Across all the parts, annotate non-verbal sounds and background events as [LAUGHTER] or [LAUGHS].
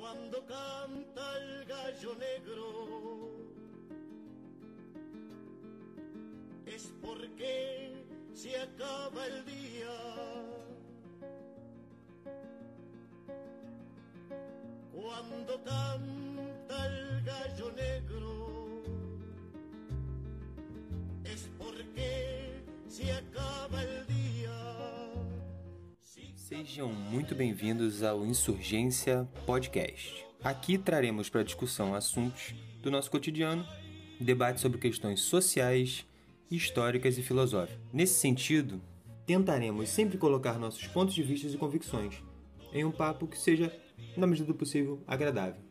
Cuando canta el gallo negro es porque se acaba el día. Cuando canta el gallo negro es porque se acaba el día. Sejam muito bem-vindos ao Insurgência Podcast. Aqui traremos para discussão assuntos do nosso cotidiano, debates sobre questões sociais, históricas e filosóficas. Nesse sentido, tentaremos sempre colocar nossos pontos de vista e convicções em um papo que seja, na medida do possível, agradável.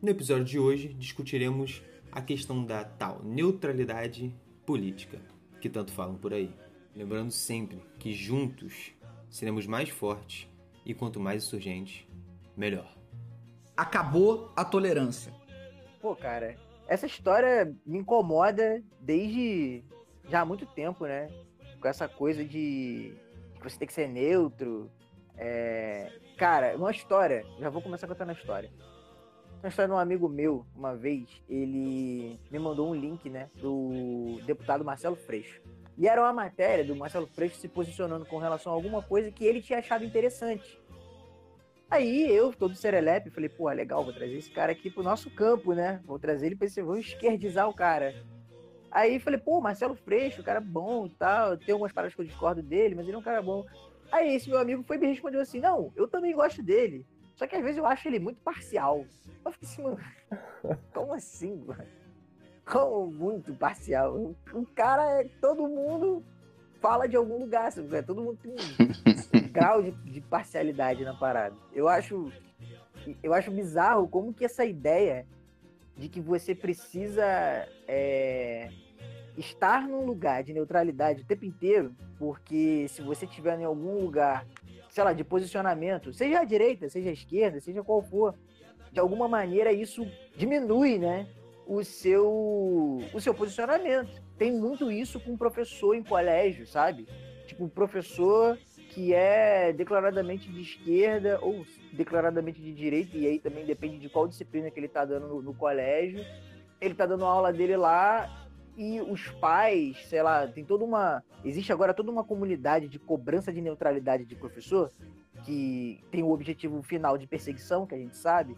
No episódio de hoje, discutiremos a questão da tal neutralidade política, que tanto falam por aí. Lembrando sempre que juntos seremos mais fortes e quanto mais insurgentes, melhor. Acabou a tolerância. Pô, cara, essa história me incomoda desde já há muito tempo, né? Com essa coisa de que você tem que ser neutro. É... Cara, uma história, já vou começar contando a história. Uma história de um amigo meu, uma vez, ele me mandou um link, né, do deputado Marcelo Freixo. E era uma matéria do Marcelo Freixo se posicionando com relação a alguma coisa que ele tinha achado interessante. Aí eu, todo serelepe, falei, pô, legal, vou trazer esse cara aqui pro nosso campo, né? Vou trazer ele pra esse, vou esquerdizar o cara. Aí falei, pô, Marcelo Freixo, cara bom e tal, tem algumas paradas que eu discordo dele, mas ele é um cara bom. Aí esse meu amigo foi me respondeu assim, não, eu também gosto dele, só que às vezes eu acho ele muito parcial. Eu fiquei assim, mano, [LAUGHS] como assim, mano? Como muito parcial? O cara é, todo mundo fala de algum lugar, sabe? todo mundo tem um [LAUGHS] grau de, de, parcialidade na parada. Eu acho, eu acho bizarro como que essa ideia de que você precisa é, estar num lugar de neutralidade o tempo inteiro, porque se você estiver em algum lugar, sei lá, de posicionamento, seja à direita, seja à esquerda, seja qual for, de alguma maneira isso diminui, né? O seu, o seu posicionamento tem muito isso com professor em colégio, sabe? Tipo, professor que é declaradamente de esquerda ou declaradamente de direita, e aí também depende de qual disciplina que ele está dando no, no, colégio. Ele está dando a aula dele lá e os pais, sei lá, tem toda uma. Existe agora toda uma comunidade de cobrança de neutralidade de professor, que tem o objetivo final de perseguição, que a gente sabe,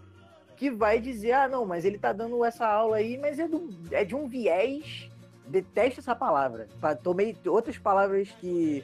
que vai dizer: ah, não, mas ele está dando essa aula aí, mas é, do, é de um viés detesto essa palavra. Tomei outras palavras que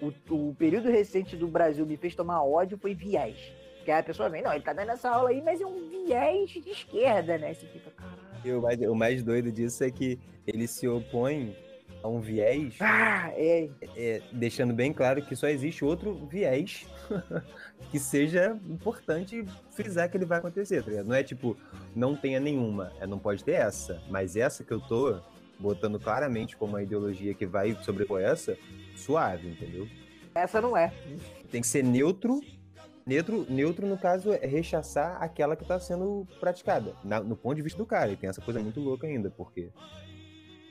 o, o, período recente do Brasil me fez tomar ódio foi viés. Que a pessoa vem, não, ele tá dando essa aula aí, mas é um viés de esquerda, né? Você fica, caralho. O mais, o mais doido disso é que ele se opõe a um viés, ah, é. É, deixando bem claro que só existe outro viés [LAUGHS] que seja importante frisar que ele vai acontecer, tá Não é tipo, não tenha nenhuma, é, não pode ter essa, mas essa que eu tô botando claramente como uma ideologia que vai sobrepor essa, suave, entendeu? Essa não é. Tem que ser neutro. Neutro, neutro no caso, é rechaçar aquela que está sendo praticada, na, no ponto de vista do cara. E tem essa coisa muito louca ainda, porque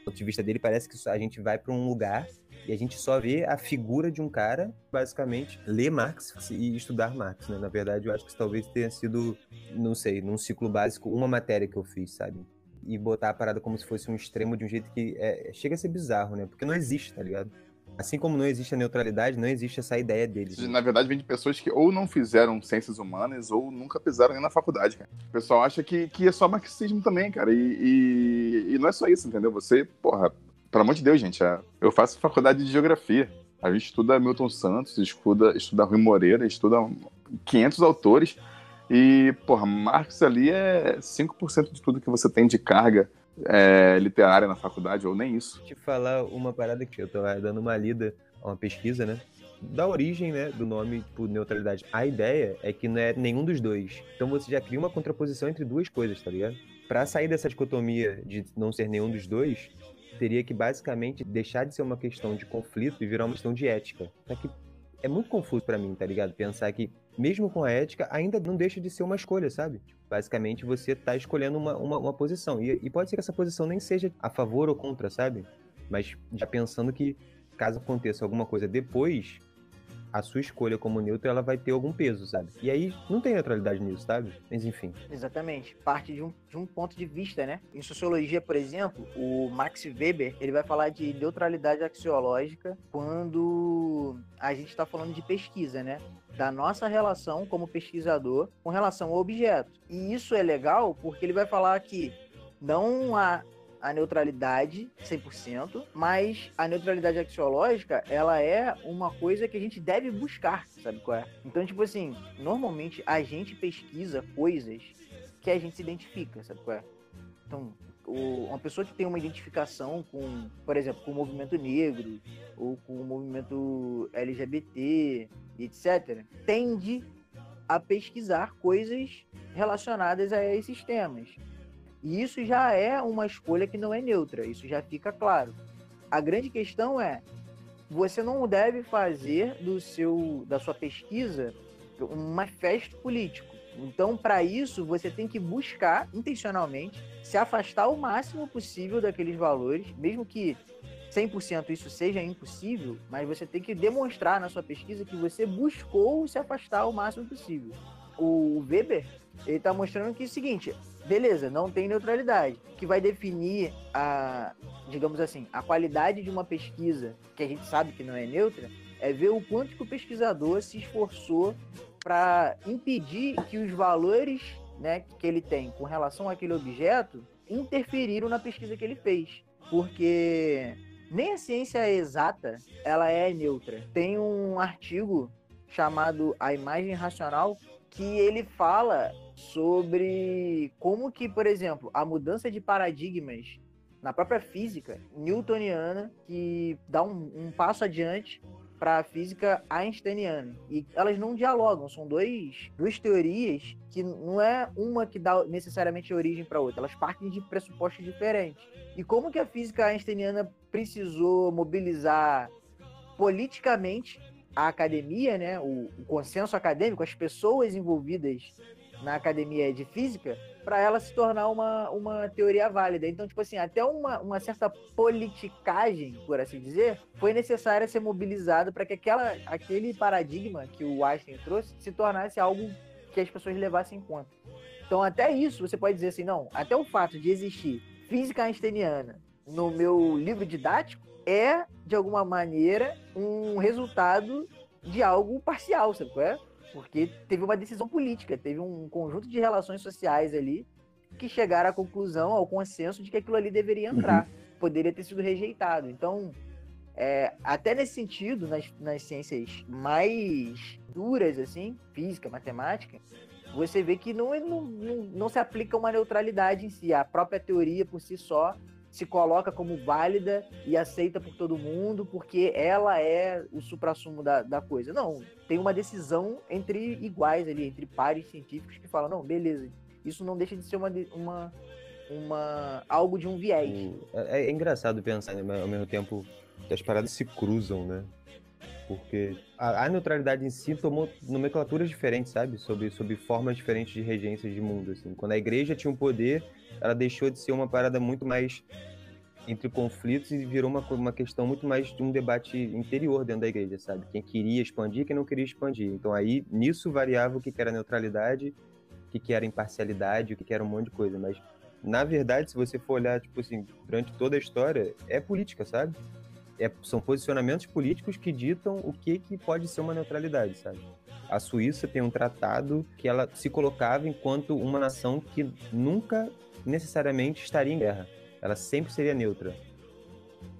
ponto de vista dele parece que a gente vai para um lugar e a gente só vê a figura de um cara, basicamente, ler Marx e estudar Marx, né? Na verdade, eu acho que talvez tenha sido, não sei, num ciclo básico, uma matéria que eu fiz, sabe? e botar a parada como se fosse um extremo de um jeito que é, chega a ser bizarro, né? Porque não existe, tá ligado? Assim como não existe a neutralidade, não existe essa ideia deles. Né? Na verdade, vem de pessoas que ou não fizeram ciências humanas ou nunca pisaram nem na faculdade, cara. O pessoal acha que, que é só marxismo também, cara. E, e, e não é só isso, entendeu? Você, porra, pelo amor de Deus, gente, é, eu faço faculdade de geografia. A gente estuda Milton Santos, estuda, estuda Rui Moreira, estuda 500 autores. E, porra, Marx ali é 5% de tudo que você tem de carga é, literária na faculdade, ou nem isso. Te falar uma parada que eu tô dando uma lida a uma pesquisa, né? Da origem, né, do nome, tipo, neutralidade. A ideia é que não é nenhum dos dois. Então você já cria uma contraposição entre duas coisas, tá ligado? Pra sair dessa dicotomia de não ser nenhum dos dois, teria que basicamente deixar de ser uma questão de conflito e virar uma questão de ética. Só que é muito confuso para mim, tá ligado? Pensar que, mesmo com a ética, ainda não deixa de ser uma escolha, sabe? Basicamente, você tá escolhendo uma, uma, uma posição. E, e, pode ser que essa posição nem seja a favor ou contra, sabe? Mas já pensando que, caso aconteça alguma coisa depois, a sua escolha como neutro ela vai ter algum peso, sabe? E aí não tem neutralidade nisso, sabe? Mas enfim. Exatamente. Parte de um, de um ponto de vista, né? Em sociologia, por exemplo, o Max Weber, ele vai falar de neutralidade axiológica quando a gente está falando de pesquisa, né? Da nossa relação como pesquisador com relação ao objeto. E isso é legal porque ele vai falar que não há a neutralidade 100%, mas a neutralidade axiológica, ela é uma coisa que a gente deve buscar, sabe qual é? Então, tipo assim, normalmente a gente pesquisa coisas que a gente se identifica, sabe qual é? Então, o, uma pessoa que tem uma identificação com, por exemplo, com o movimento negro ou com o movimento LGBT, etc., tende a pesquisar coisas relacionadas a esses temas. E isso já é uma escolha que não é neutra, isso já fica claro. A grande questão é, você não deve fazer do seu da sua pesquisa um manifesto político. Então, para isso, você tem que buscar intencionalmente se afastar o máximo possível daqueles valores, mesmo que 100% isso seja impossível, mas você tem que demonstrar na sua pesquisa que você buscou se afastar o máximo possível. O Weber, ele está mostrando que é o seguinte, beleza, não tem neutralidade. O que vai definir a, digamos assim, a qualidade de uma pesquisa, que a gente sabe que não é neutra, é ver o quanto que o pesquisador se esforçou para impedir que os valores né, que ele tem com relação àquele objeto interferiram na pesquisa que ele fez. Porque nem a ciência exata ela é neutra. Tem um artigo chamado A Imagem Racional que ele fala sobre como que, por exemplo, a mudança de paradigmas na própria física newtoniana que dá um, um passo adiante para a física einsteiniana. E elas não dialogam, são dois, duas teorias que não é uma que dá necessariamente origem para outra, elas partem de pressupostos diferentes. E como que a física einsteiniana precisou mobilizar politicamente a academia, né, o, o consenso acadêmico, as pessoas envolvidas na academia de física para ela se tornar uma, uma teoria válida. Então, tipo assim, até uma, uma certa politicagem, por assim dizer, foi necessária ser mobilizada para que aquela, aquele paradigma que o Einstein trouxe se tornasse algo que as pessoas levassem em conta. Então, até isso, você pode dizer assim, não, até o fato de existir física einsteiniana no meu livro didático é, de alguma maneira, um resultado de algo parcial, sabe qual é? Porque teve uma decisão política, teve um conjunto de relações sociais ali que chegaram à conclusão, ao consenso de que aquilo ali deveria uhum. entrar, uhum. poderia ter sido rejeitado. Então, é, até nesse sentido, nas, nas ciências mais duras, assim, física, matemática, você vê que não, não, não, não se aplica uma neutralidade em si. A própria teoria por si só se coloca como válida e aceita por todo mundo porque ela é o suprassumo da, da coisa. Não, tem uma decisão entre iguais ali, entre pares científicos que falam, não, beleza, isso não deixa de ser uma, uma, uma algo de um viés. É, é engraçado pensar né, ao mesmo tempo as paradas se cruzam, né? Porque a, a, neutralidade em si tomou nomenclaturas diferentes, sabe? Sobre, sobre formas diferentes de regências de mundo, assim. Quando a igreja tinha um poder, ela deixou de ser uma parada muito mais entre conflitos e virou uma, uma questão muito mais de um debate interior dentro da igreja, sabe? Quem queria expandir, quem não queria expandir. Então aí, nisso variava o que era neutralidade, o que era imparcialidade, o que era um monte de coisa. Mas, na verdade, se você for olhar, tipo assim, durante toda a história, é política, sabe? É, são posicionamentos políticos que ditam o que, que pode ser uma neutralidade, sabe? A Suíça tem um tratado que ela se colocava enquanto uma nação que nunca necessariamente estaria em guerra. Ela sempre seria neutra.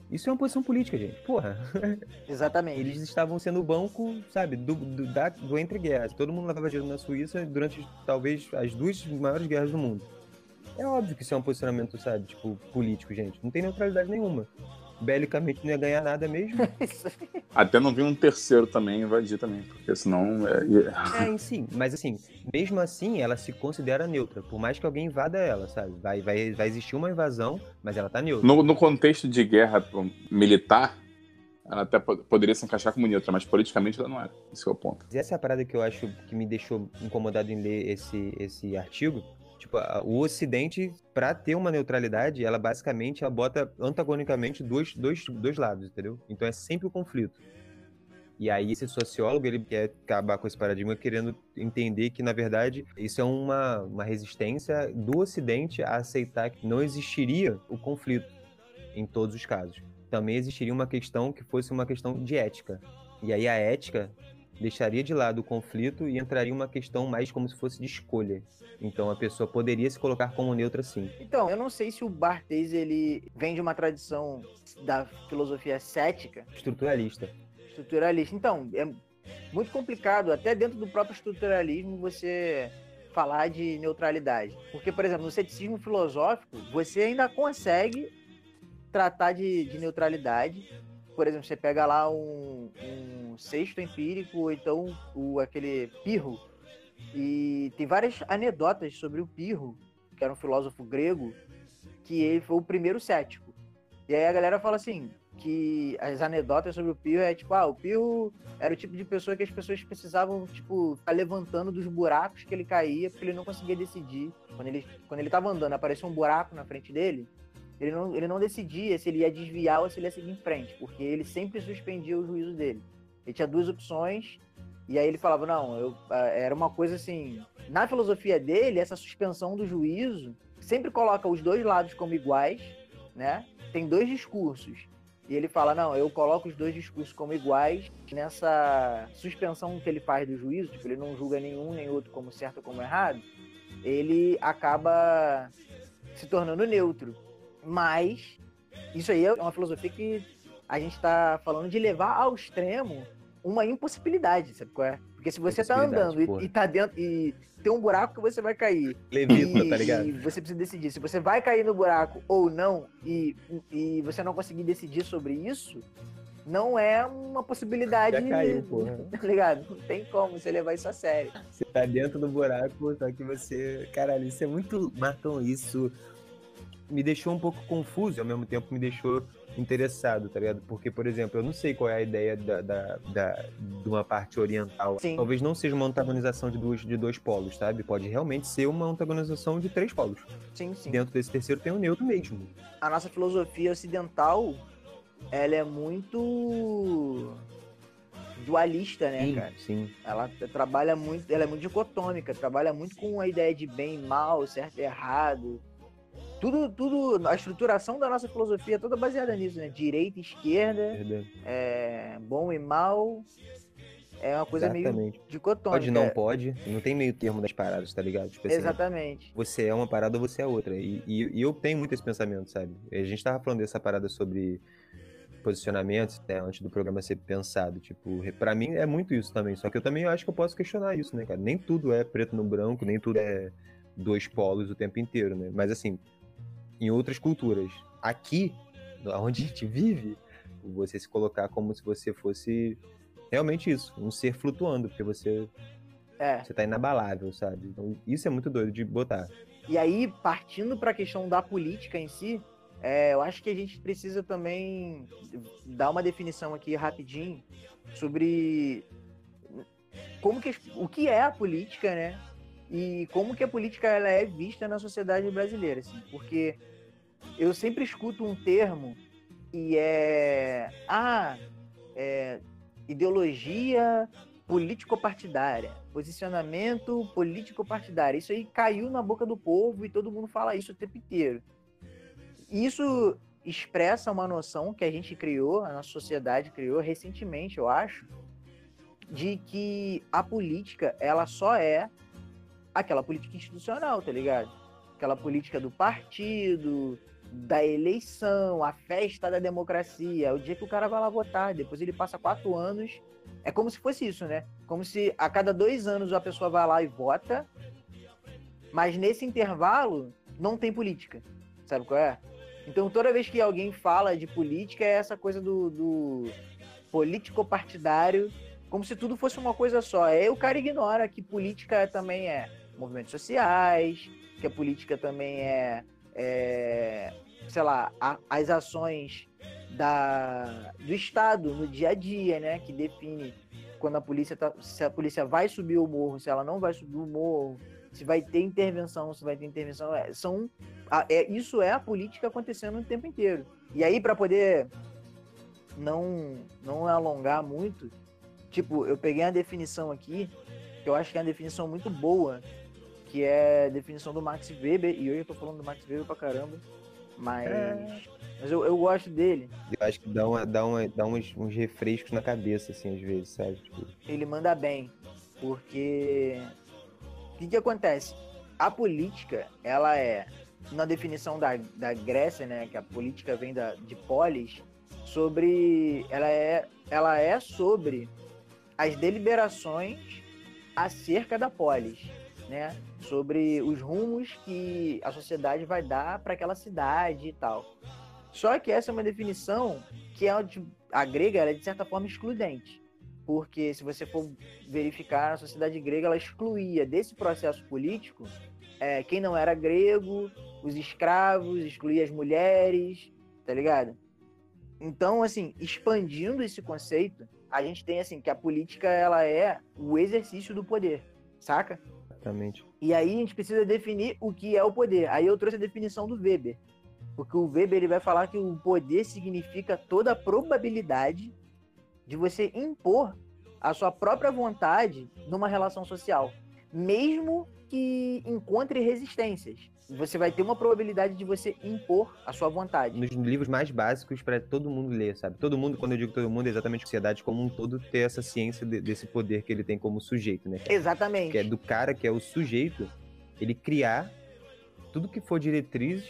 Isso é uma posição política, gente. Porra. [LAUGHS] Exatamente. Eles estavam sendo o banco, sabe, do, do, da, do entre guerras. Todo mundo lavava dinheiro na Suíça durante talvez as duas maiores guerras do mundo. É óbvio que isso é um posicionamento, sabe, tipo, político, gente. Não tem neutralidade nenhuma belicamente não ia ganhar nada mesmo. [LAUGHS] Até não vi um terceiro também invadir também, porque senão. É, é sim, mas assim, mesmo assim, ela se considera neutra, por mais que alguém invada ela, sabe? Vai, vai, vai existir uma invasão, mas ela tá neutra. No, no contexto de guerra militar, ela até poderia se encaixar como neutra, mas politicamente ela não era. Esse é o ponto. Essa é a parada que eu acho que me deixou incomodado em ler esse, esse artigo, Tipo, o Ocidente, para ter uma neutralidade, ela basicamente ela bota antagonicamente dois, dois, dois lados, entendeu? Então é sempre o conflito. E aí esse sociólogo, ele quer acabar com esse paradigma querendo entender que, na verdade, isso é uma, uma resistência do Ocidente a aceitar que não existiria o conflito em todos os casos. Também existiria uma questão que fosse uma questão de ética. E aí a ética deixaria de lado o conflito e entraria uma questão mais como se fosse de escolha. Então a pessoa poderia se colocar como neutra sim. Então, eu não sei se o Barthes ele vem de uma tradição da filosofia cética, Estruturalista. estruturalista. Então, é muito complicado, até dentro do próprio estruturalismo, você falar de neutralidade. Porque, por exemplo, no ceticismo filosófico, você ainda consegue tratar de, de neutralidade. Por exemplo, você pega lá um, um sexto empírico, ou então o, aquele Pirro, e tem várias anedotas sobre o Pirro, que era um filósofo grego, que ele foi o primeiro cético. E aí a galera fala assim, que as anedotas sobre o Pirro é tipo, ah, o Pirro era o tipo de pessoa que as pessoas precisavam, tipo, ficar levantando dos buracos que ele caía, porque ele não conseguia decidir. Quando ele, quando ele tava andando, apareceu um buraco na frente dele, ele não, ele não decidia se ele ia desviar ou se ele ia seguir em frente, porque ele sempre suspendia o juízo dele. Ele tinha duas opções, e aí ele falava, não, eu, era uma coisa assim. Na filosofia dele, essa suspensão do juízo sempre coloca os dois lados como iguais, né? Tem dois discursos. E ele fala, não, eu coloco os dois discursos como iguais nessa suspensão que ele faz do juízo, tipo, ele não julga nenhum nem outro como certo ou como errado, ele acaba se tornando neutro. Mas isso aí é uma filosofia que a gente está falando de levar ao extremo uma impossibilidade, sabe qual é? Porque se você tá andando porra. e, e tá dentro e tem um buraco que você vai cair Levita, e, tá ligado? e você precisa decidir se você vai cair no buraco ou não e, e você não conseguir decidir sobre isso, não é uma possibilidade. Já caiu, porra. [LAUGHS] Tá ligado? Não tem como você levar isso a sério. Você tá dentro do buraco, só que você. Caralho, isso é muito. Marcão, isso me deixou um pouco confuso e ao mesmo tempo me deixou interessado, tá ligado? Porque, por exemplo, eu não sei qual é a ideia da, da, da- de uma parte oriental. Sim. Talvez não seja uma antagonização de dois, de dois polos, sabe? Pode realmente ser uma antagonização de três polos. Sim, sim. Dentro desse terceiro tem o neutro mesmo. A nossa filosofia ocidental, ela é muito dualista, né, sim, cara? sim. Ela trabalha muito, ela é muito dicotômica, trabalha muito com a ideia de bem e mal, certo e errado. Tudo, tudo, a estruturação da nossa filosofia é toda baseada nisso, né? Direita e esquerda, é, bom e mal. É uma coisa meio Exatamente. dicotômica. Pode, não pode. Não tem meio termo das paradas, tá ligado? Tipo assim, Exatamente. você é uma parada ou você é outra. E, e- e eu tenho muito esse pensamento, sabe? A gente tava falando dessa parada sobre posicionamentos, né, antes do programa ser pensado. Tipo, pra mim é muito isso também. Só que eu também acho que eu posso questionar isso, né, cara? Nem tudo é preto no branco, nem tudo é dois polos o tempo inteiro, né? Mas assim, em outras culturas, aqui, [LAUGHS] onde a gente vive, você se colocar como se você fosse realmente isso, um ser flutuando, porque você, É. você tá inabalável, sabe? Então, isso é muito doido de botar. E aí, partindo para a questão da política em si, é, eu acho que a gente precisa também dar uma definição aqui rapidinho sobre como que o que é a política, né? E como que a política ela é vista na sociedade brasileira, assim, porque eu sempre escuto um termo que é ah, é, ideologia político-partidária, posicionamento político-partidário. Isso aí caiu na boca do povo e todo mundo fala isso o tempo inteiro. Isso expressa uma noção que a gente criou, a nossa sociedade criou recentemente, eu acho, de que a política, ela só é aquela política institucional, tá ligado? Aquela política do partido, da eleição, a festa da democracia, o dia que o cara vai lá votar, depois ele passa quatro anos. É como se fosse isso, né? Como se a cada dois anos a pessoa vai lá e vota, mas nesse intervalo não tem política. Sabe qual é? Então toda vez que alguém fala de política é essa coisa do, do político-partidário, como se tudo fosse uma coisa só. Aí o cara ignora que política também é movimentos sociais, que a política também é, é, sei lá, a- as ações da, do Estado no dia a dia, né? Que define quando a polícia tá, se a polícia vai subir o morro, se ela não vai subir o morro, se vai ter intervenção, se vai ter intervenção. É, são, a- é, isso é a política acontecendo o tempo inteiro. E aí, para poder não, não alongar muito, Tipo, eu peguei a definição aqui, que eu acho que é uma definição muito boa, que é a definição do Max Weber, e hoje eu tô falando do Max Weber pra caramba, mas, É. mas eu, eu gosto dele. Eu acho que dá, uma, dá, uma, dá uns, uns refrescos na cabeça, assim, às vezes, sabe? Tipo, ele manda bem, porque o que, que acontece? A política, ela é, na definição da, da Grécia, né, que a política vem da, de polis, sobre, ela é, ela é sobre as deliberações acerca da polis, né, sobre os rumos que a sociedade vai dar para aquela cidade e tal. Só que essa é uma definição que é de- a grega ela é de certa forma excludente porque se você for verificar a sociedade grega ela excluía desse processo político é, quem não era grego, os escravos, excluía as mulheres, tá ligado? Então, assim, expandindo esse conceito, a gente tem assim que a política ela é o exercício do poder, saca? exatamente. E aí a gente precisa definir o que é o poder. Aí eu trouxe a definição do Weber. Porque o Weber ele vai falar que o poder significa toda a probabilidade de você impor a sua própria vontade numa relação social, mesmo que encontre resistências. Você vai ter uma probabilidade de você impor a sua vontade. Nos livros mais básicos para todo mundo ler, sabe? Todo mundo, quando eu digo todo mundo, é exatamente a sociedade como um todo ter essa ciência de- desse poder que ele tem como sujeito, né? Exatamente. Que é do cara que é o sujeito, ele criar tudo que for diretrizes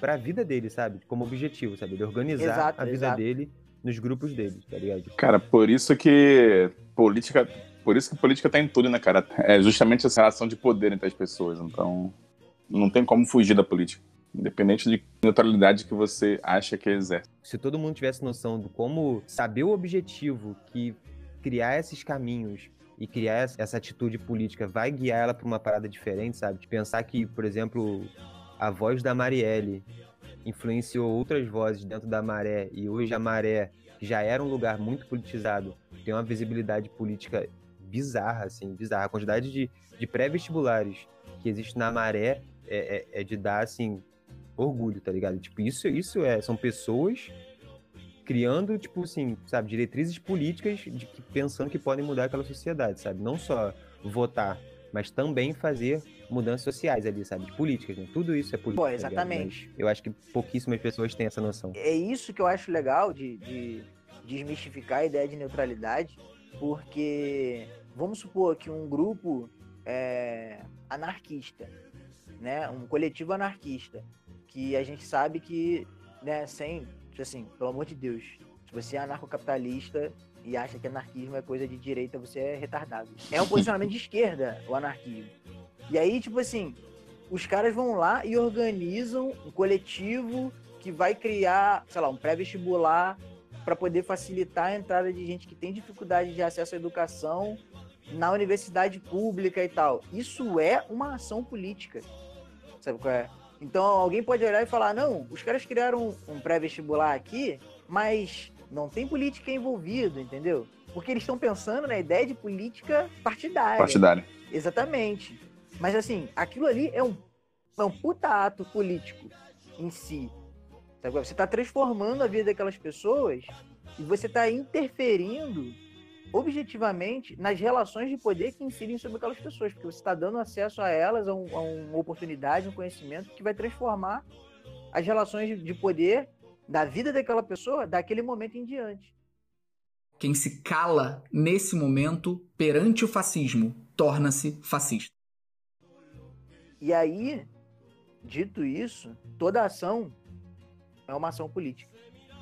para a vida dele, sabe? Como objetivo, sabe? Ele organizar Exato, a vida exato. dele nos grupos dele, tá ligado? Cara, por isso que política. Por isso que política tá em tudo, né, cara? É justamente essa relação de poder entre as pessoas. Então, não tem como fugir da política. Independente de neutralidade que você acha que exerce. se todo mundo tivesse noção de como saber o objetivo que criar esses caminhos e criar essa- atitude política vai guiar ela para uma parada diferente, sabe? De pensar que, por exemplo, a voz da Marielle influenciou outras vozes dentro da Maré e hoje a Maré, que já era um lugar muito politizado, tem uma visibilidade política bizarra, assim, bizarra. A quantidade de, de pré-vestibulares que existe na Maré é, é- é de dar, assim, orgulho, tá ligado? Tipo, isso, isso é, são pessoas criando, tipo assim, sabe, diretrizes políticas de que, pensando que podem mudar aquela sociedade, sabe? Não só votar, mas também fazer mudanças sociais ali, sabe? De políticas, né? Tudo isso é política. Pô, tá ligado? exatamente. Mas eu acho que pouquíssimas pessoas têm essa noção. é isso que eu acho legal de, de desmistificar a ideia de neutralidade, porque vamos supor que um grupo é, anarquista, né, um coletivo anarquista, que a gente sabe que, né, sem, assim, pelo amor de Deus, se você é anarcocapitalista e acha que anarquismo é coisa de direita, você é retardado. É um [LAUGHS] posicionamento de esquerda o anarquismo. E aí, tipo assim, os caras vão lá e organizam um coletivo que vai criar, sei lá, um pré-vestibular para poder facilitar a entrada de gente que tem dificuldade de acesso à educação na universidade pública e tal. Isso é uma ação política. Sabe qual é? Então alguém pode olhar e falar: não, os caras criaram um pré-vestibular aqui, mas não tem política envolvida, entendeu? Porque eles estão pensando na ideia de política partidária. Partidário. Exatamente. Mas assim, aquilo ali é um, é um puta ato político em si. Sabe? Você está transformando a vida daquelas pessoas e você está interferindo objetivamente nas relações de poder que incidem sobre aquelas pessoas, porque você está dando acesso a elas, a, um- a uma oportunidade, um conhecimento que vai transformar as relações de- de poder da vida daquela pessoa daquele momento em diante. Quem se cala nesse momento perante o fascismo torna-se fascista. E aí, dito isso, toda ação é uma ação política.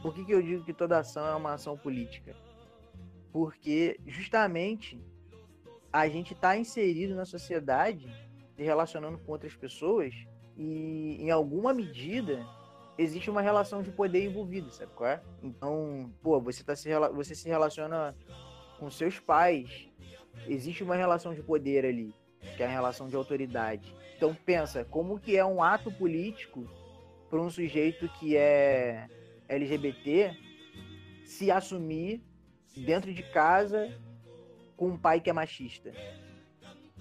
Por que, que eu digo que toda ação é uma ação política? Porque justamente a gente está inserido na sociedade, se relacionando com outras pessoas, e em alguma medida existe uma relação de poder envolvida, sabe qual é? Então, pô, você, tá se, você se relaciona com seus pais, existe uma relação de poder ali, que é a relação de autoridade. Então pensa, como que é um ato político para um sujeito que é LGBT se assumir dentro de casa com um pai que é machista.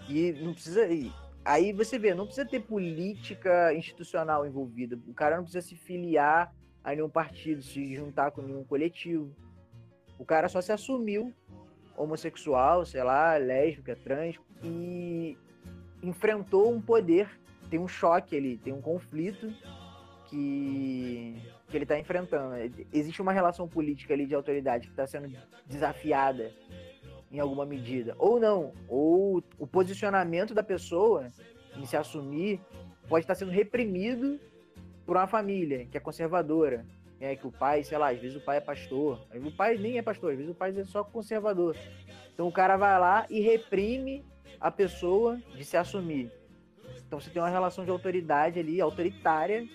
E não precisa. e Aí você vê, não precisa ter política institucional envolvida. O cara não precisa se filiar a nenhum partido, se juntar com nenhum coletivo. O cara só se assumiu homossexual, sei lá, lésbica, trans, e enfrentou um poder, tem um choque ali, tem um conflito que, que ele está enfrentando. Existe uma relação política ali de autoridade que está sendo desafiada em alguma medida. Ou não, ou o posicionamento da pessoa em se assumir pode estar sendo reprimido por uma família que é conservadora. É que o pai, sei lá, às vezes o pai é pastor, o pai nem é pastor, às vezes o pai é só conservador. Então o cara vai lá e reprime a pessoa de se assumir. Então você tem uma relação de autoridade ali, autoritária,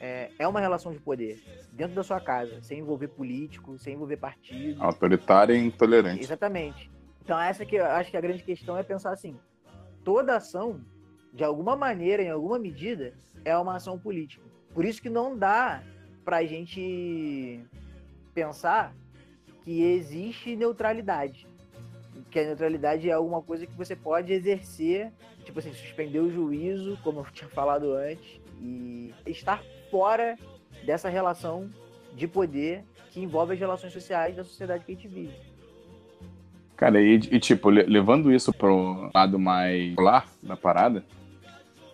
é, é uma relação de poder dentro da sua casa, sem envolver político, sem envolver partido. Autoritária e intolerante. Exatamente. Então essa que eu acho que a grande questão é pensar assim, toda ação, de alguma maneira, em alguma medida, é uma ação política. Por isso que não dá pra gente pensar que existe neutralidade. Que a neutralidade é alguma coisa que você pode exercer, tipo assim, suspender o juízo, como eu tinha falado antes, e estar fora dessa relação de poder que envolve as relações sociais da sociedade que a gente vive. Cara, e, e tipo, levando isso pro lado mais popular da parada,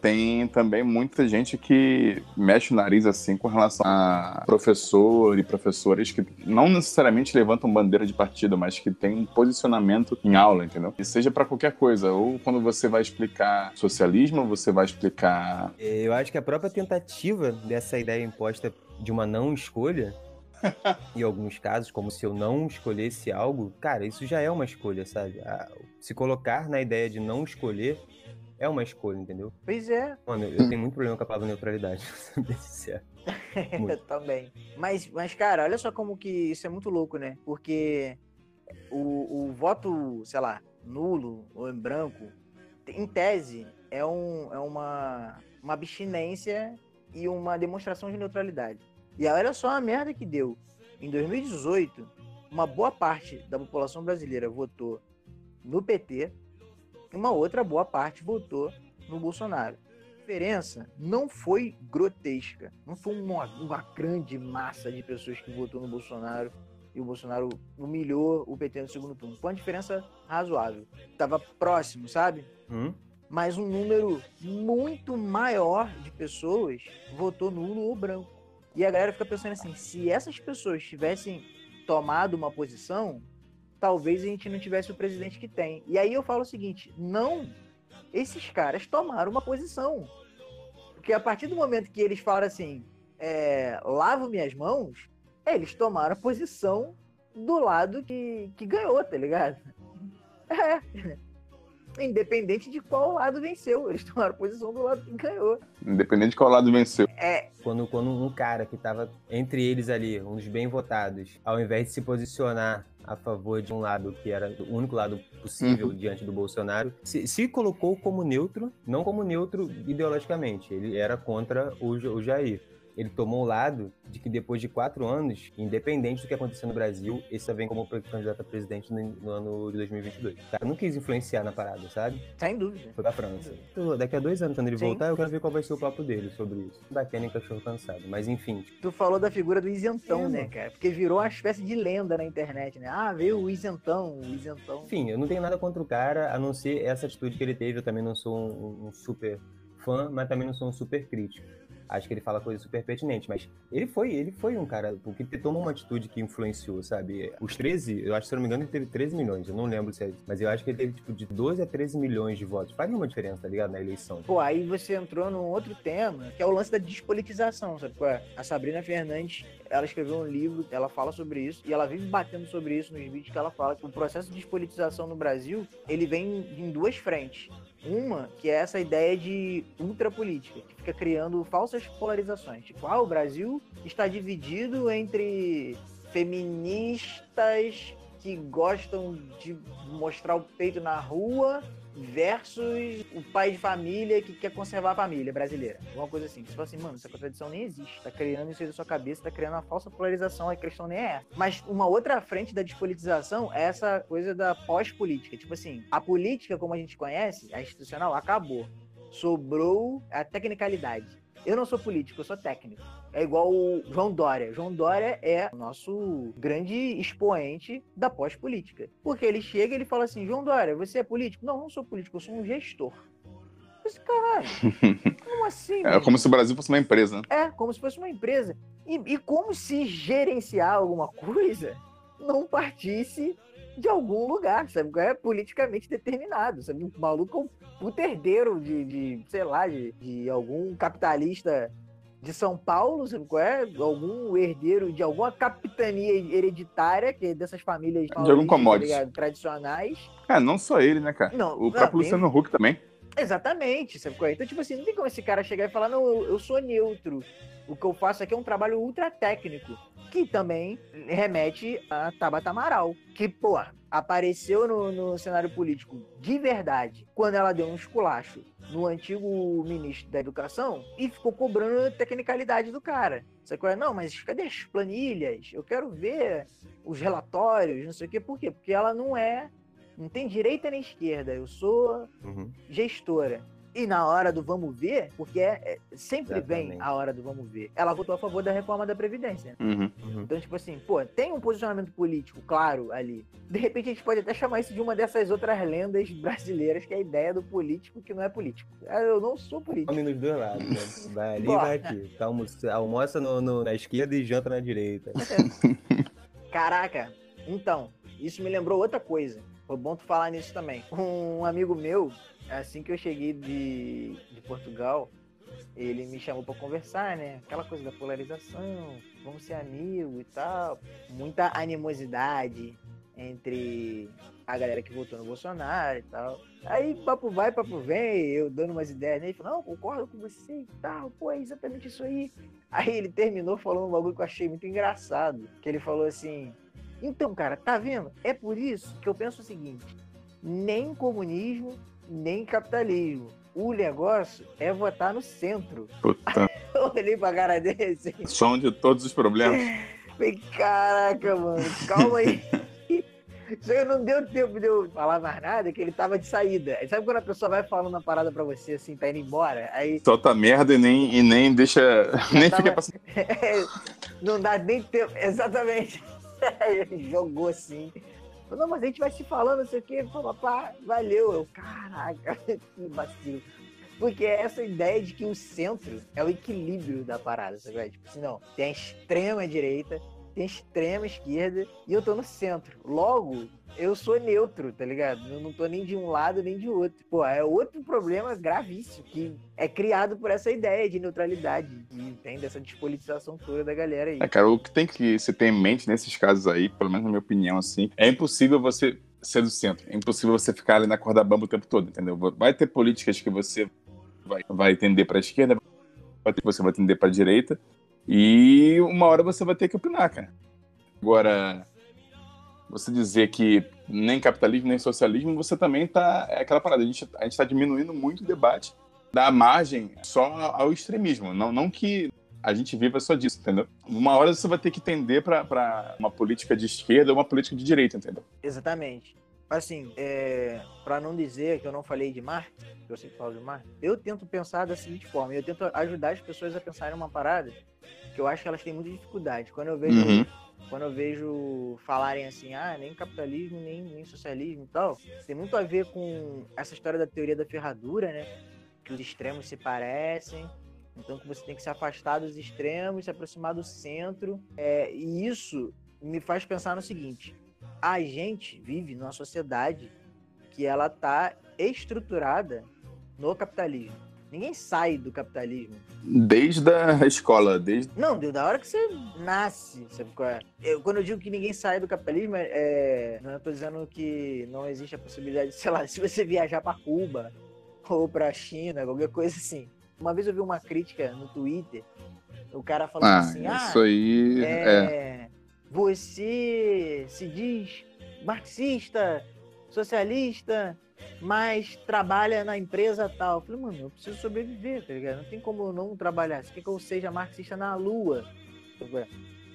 tem também muita gente que mexe o nariz assim com relação a professor e professoras que não necessariamente levantam bandeira de partido, mas que tem um posicionamento em aula, entendeu? E seja para qualquer coisa, ou quando você vai explicar socialismo, você vai explicar. É, eu acho que a própria tentativa dessa ideia imposta de uma não escolha [LAUGHS] em alguns casos, como se eu não escolhesse algo, cara, isso já é uma escolha, sabe? Se colocar na ideia de não escolher é uma escolha, entendeu? Pois é. Mano, eu tenho muito problema com a palavra neutralidade, [LAUGHS] pra ser sincero. [LAUGHS] eu também. Mas, mas, cara, olha só como que isso é muito louco, né? Porque o, o voto, sei lá, nulo ou em branco, em tese, é, um, é uma, uma abstinência e uma demonstração de neutralidade. E olha só a merda que deu. Em 2018, uma boa parte da população brasileira votou no PT, uma outra boa parte votou no Bolsonaro. A diferença não foi grotesca, não foi uma, uma grande massa de pessoas que votou no Bolsonaro e o Bolsonaro humilhou o PT no segundo turno. Foi uma diferença razoável. Tava próximo, sabe? Hum? Mas um número muito maior de pessoas votou nulo ou branco. E a galera fica pensando assim: se essas pessoas tivessem tomado uma posição, talvez a gente não tivesse o presidente que tem. E aí eu falo o seguinte: não, esses caras tomaram uma posição. Porque a partir do momento que eles falam assim, é, lavo minhas mãos, eles tomaram a posição do lado que, que ganhou, tá ligado? [LAUGHS] É. Independente de qual lado venceu. Eles tomaram posição do lado que ganhou. Independente de qual lado venceu. É. Quando, quando um cara que tava entre eles ali, um dos bem votados, ao invés de se posicionar a favor de um lado que era o único lado possível uhum. diante do Bolsonaro, se, se, colocou como neutro, não como neutro ideologicamente, ele era contra o, o Jair ele tomou o lado de que depois de quatro anos, independente do que acontecer no Brasil, esse vem como candidato a presidente no, no ano de 2022. Tá? Não quis influenciar na parada, sabe? Sem dúvida. Foi pra França. Então, daqui a dois anos, quando ele Sim. voltar, eu quero ver qual vai ser o papo dele sobre isso. Bacana em cachorro cansado. Mas enfim. Tu falou da figura do isentão, né, cara? Porque virou uma espécie de lenda na internet, né? Ah, veio o isentão, o isentão. Enfim, eu não tenho nada contra o cara, a não ser essa atitude que ele teve. Eu também não sou um, um super fã, mas também não sou um super crítico acho que ele fala coisa super pertinente, mas ele foi, ele foi um cara que tomou uma atitude que influenciou, sabe? Os 13, eu acho, se eu não me engano, ele teve 13 milhões, eu não lembro se é, mas eu acho que ele teve tipo de 12 a 13 milhões de votos. Faz uma diferença, tá ligado? Na eleição. Pô, aí você entrou num outro tema, que é o lance da despolitização, sabe? A Sabrina Fernandes, ela escreveu um livro, ela fala sobre isso, e ela vive batendo sobre isso nos vídeos que ela fala que o processo de despolitização no Brasil, ele vem em duas frentes. Uma, que é essa ideia de ultrapolítica, que fica criando falsas polarizações. Tipo, ah, o Brasil está dividido entre feministas que gostam de mostrar o peito na rua versus o pai de família que quer conservar a família brasileira. Alguma coisa assim. Você fala assim, mano, essa contradição nem existe. Tá criando isso aí da sua cabeça, tá criando uma falsa polarização, a questão nem é essa. Mas uma outra frente da despolitização é essa coisa da pós-política. Tipo assim, a política, como a gente conhece, a institucional, acabou. Sobrou a tecnicalidade. Eu não sou político, eu sou técnico. É igual o João Dória. João Dória é o nosso grande expoente da pós-política. Porque ele chega e ele fala assim: João Dória, você é político? Não, não sou político, eu sou um gestor. Mas, caralho, [LAUGHS] como assim? É mano? como se o Brasil fosse uma empresa? É, como se fosse uma empresa. E, e como se gerenciar alguma coisa não partisse de algum lugar, sabe? É politicamente determinado, sabe? O maluco é um puto herdeiro de, de sei lá, de, de algum capitalista de São Paulo, sabe qual é? Algum herdeiro de alguma capitania hereditária, que é dessas famílias algum paulistas, tá commodity. ligado? tradicionais. É, não só ele, né, cara? Não, O não, próprio tem- Luciano Huck também. Exatamente, sabe qual é? Então, tipo assim, não tem como esse cara chegar e falar, não, eu, eu sou neutro. O que eu faço aqui é um trabalho ultra técnico. Que também remete a Tabata Amaral. Que, pô, apareceu no, no cenário político de verdade quando ela deu um esculacho no antigo ministro da Educação e ficou cobrando a tecnicalidade do cara. Qual é? Não, mas cadê as planilhas? Eu quero ver os relatórios, não sei o quê. Por quê? Porque ela não é. Não tem direita nem esquerda. Eu sou Uhum. gestora. E na hora do vamos ver, porque é, é- sempre vem Exatamente. a hora do vamos ver, ela votou a favor da reforma da Previdência. Uhum. Uhum. Então, tipo assim, pô, tem um posicionamento político claro ali. De repente a gente pode até chamar isso de uma dessas outras lendas brasileiras, que é a ideia do político que não é político. Eu não sou político. Come nos dois lados, né? [LAUGHS] Vai ali e vai aqui. Tá almoça, almoça no- no- na esquerda e janta na direita. [LAUGHS] Caraca, então, isso me lembrou outra coisa. Foi bom tu falar nisso também. Um amigo meu, assim que eu cheguei de, de Portugal, ele me chamou pra conversar, né? Aquela coisa da polarização, vamos ser amigos e tal. Muita animosidade entre a galera que votou no Bolsonaro e tal. Aí, papo vai, papo vem, eu dando umas ideias nele, falando, não, concordo com você e tal, pô, é exatamente isso aí. Aí ele terminou falando um bagulho que eu achei muito engraçado. Que ele falou assim: Então, cara, tá vendo? É por isso que eu penso o seguinte: nem comunismo, nem capitalismo. O negócio é votar no centro. Puta, [LAUGHS] Eu olhei pra cara dele assim, som de todos os problemas. falei, caraca, mano, calma aí. [LAUGHS] Só que não deu tempo de eu falar mais nada, que ele tava de saída. Aí Sabe quando a pessoa vai falando uma parada pra você assim, tá indo embora? Aí Solta merda e nem, e nem deixa. nem tava- fica passando. [LAUGHS] não dá nem tempo. Exatamente. Ele jogou assim. Não, mas a gente vai se falando, não sei o quê. Papá, valeu. Eu, caraca, [LAUGHS] que vacilo. Porque é essa ideia de que o centro é o equilíbrio da parada, sabe? Tipo assim, não, tem a extrema direita, tem extrema esquerda e eu tô no centro. Logo, eu sou neutro, tá ligado? Eu não tô nem de um lado nem de outro. Pô, é outro problema gravíssimo que é criado por essa ideia de neutralidade que tem dessa despolitização toda da galera aí. É, cara, o que tem que se ter em mente nesses casos aí, pelo menos na minha opinião, assim, é impossível você ser do centro. É impossível você ficar ali na corda bamba o tempo todo, entendeu? Vai ter políticas que você vai, vai tender pra esquerda, vai ter que você vai tender pra direita, e uma hora você vai ter que opinar, cara. Agora, você dizer que nem capitalismo nem socialismo, você também tá. É aquela parada, a gente, a gente tá diminuindo muito o debate, dá margem só ao extremismo. Não, não que a gente viva só disso, entendeu? Uma hora você vai ter que tender pra uma política de esquerda ou uma política de direita, entendeu? Exatamente. Assim, é, para não dizer que eu não falei de Marx, que eu sempre falo de Marx, eu tento pensar da seguinte forma, eu tento ajudar as pessoas a pensarem uma parada que eu acho que elas têm muita dificuldade. Quando eu vejo, Uhum. quando eu vejo falarem assim, ah, nem capitalismo, nem, nem socialismo e tal, tem muito a ver com essa história da teoria da ferradura, né? Que os extremos se parecem, então que você tem que se afastar dos extremos, se aproximar do centro. É, e isso me faz pensar no seguinte: a gente vive numa sociedade que ela tá estruturada no capitalismo. Ninguém sai do capitalismo. Desde a escola, desde. Não, da hora que você nasce, sabe qual é? Eu, quando eu digo que ninguém sai do capitalismo, é, não estou dizendo que não existe a possibilidade, sei lá, [LAUGHS] se você viajar para Cuba ou para China, qualquer coisa assim. Uma vez eu vi uma crítica no Twitter, o cara falando Ah, assim, ah, isso aí. É. é, você se diz marxista, socialista, mas trabalha na empresa tal. Eu falei, mano, eu preciso sobreviver, tá ligado? Não tem como eu não trabalhar. Você quer que eu seja marxista na lua?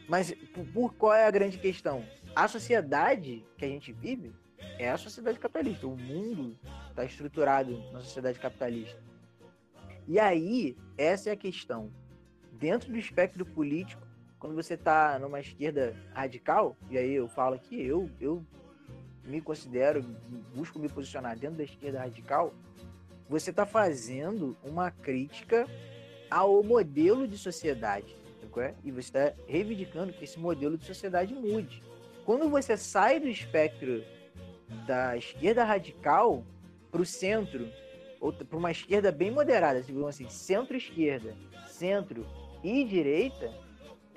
Mas por- por qual é a grande questão? A sociedade que a gente vive é a sociedade capitalista. O mundo está estruturado na sociedade capitalista. E aí, essa é a questão. Dentro do espectro político, quando você tá numa esquerda radical, e aí eu falo que eu, eu me considero, busco me posicionar dentro da esquerda radical, você está fazendo uma crítica ao modelo de sociedade. sabe? E você está reivindicando que esse modelo de sociedade mude. Quando você sai do espectro da esquerda radical para o centro, ou para uma esquerda bem moderada, digamos assim, centro-esquerda, centro e direita,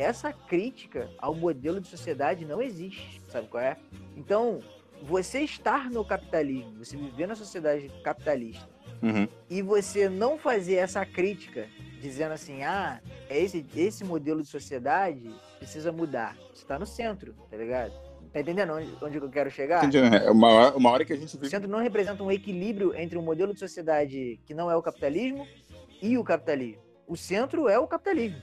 essa crítica ao modelo de sociedade não existe, sabe qual é? Então, você estar no capitalismo, você viver na sociedade capitalista, Uhum. e você não fazer essa crítica, dizendo assim, ah, é esse, esse modelo de sociedade precisa mudar. Você tá no centro, tá ligado? Tá entendendo onde, onde eu quero chegar? Entendi. É uma, hora- uma hora que a gente O centro não representa um equilíbrio entre um modelo de sociedade que não é o capitalismo e o capitalismo. O centro é o capitalismo.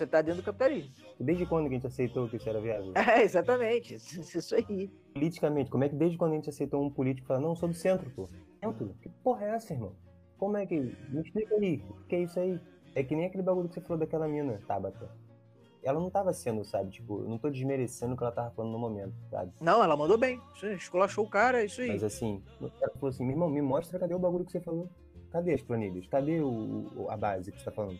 Você tá dentro do capitalismo. Desde quando que a gente aceitou que isso era viável? [LAUGHS] É, exatamente. Isso isso aí. Politicamente, como é que desde quando a gente aceitou um político falar, não, sou do centro, pô. Centro? Que porra é essa, irmão? Como é que. Me explica aí, o que é isso aí? É que nem aquele bagulho que você falou daquela mina, Tabata. Ela não tava sendo, sabe? Tipo, eu não tô desmerecendo o que ela tava falando no momento, sabe? Não, ela mandou bem. Esculachou o cara, é isso aí. Mas assim, ela falou assim, meu irmão, me mostra cadê o bagulho que você falou. Cadê as planilhas? Cadê o, o- a base que você tá falando?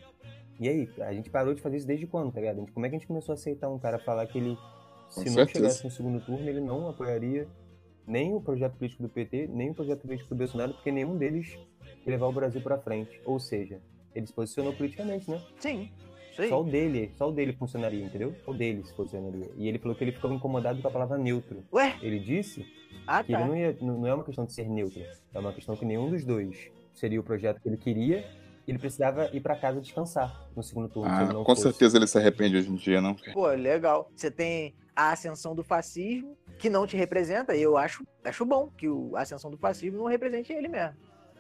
E aí, a gente parou de fazer isso desde quando, tá ligado? A gente, como é que a gente começou a aceitar um cara falar que ele, se Com não certeza. chegasse no segundo turno, ele não apoiaria nem o projeto político do PT, nem o projeto político do Bolsonaro, porque nenhum deles ia levar o Brasil pra frente. Ou seja, ele se posicionou politicamente, né? Sim, aí. Só o dele, só o dele funcionaria, entendeu? Só o dele se posicionaria. E ele falou que ele ficava incomodado com a palavra neutro. Ué? Ele disse Ah, que tá. ele não, ia, não não é uma questão de ser neutro, é uma questão que nenhum dos dois seria o projeto que ele queria. Ele precisava ir pra casa descansar no segundo turno. se Ah, não com fosse. certeza ele se arrepende hoje em dia, não? Pô, legal. Você tem a ascensão do fascismo, que não te representa, e eu acho, acho bom que o- a ascensão do fascismo não represente ele mesmo.